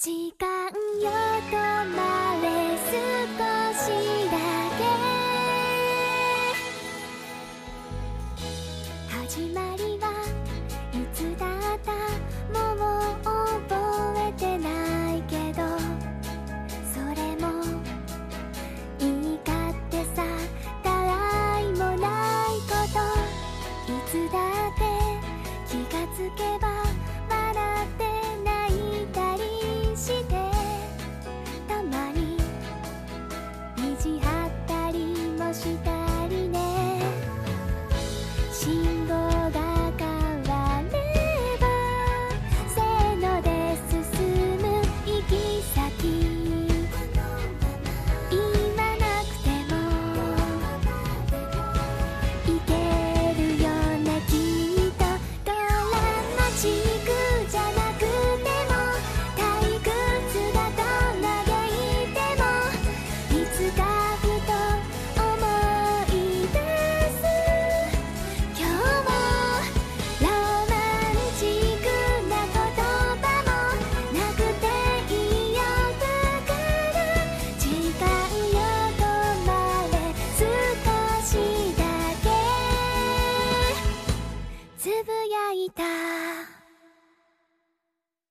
時間よ止まれ少しだけ始まりはいつだった？もう覚えてないけどそれもいいかってさた？らいもないこといつだって気がつけばしたりね。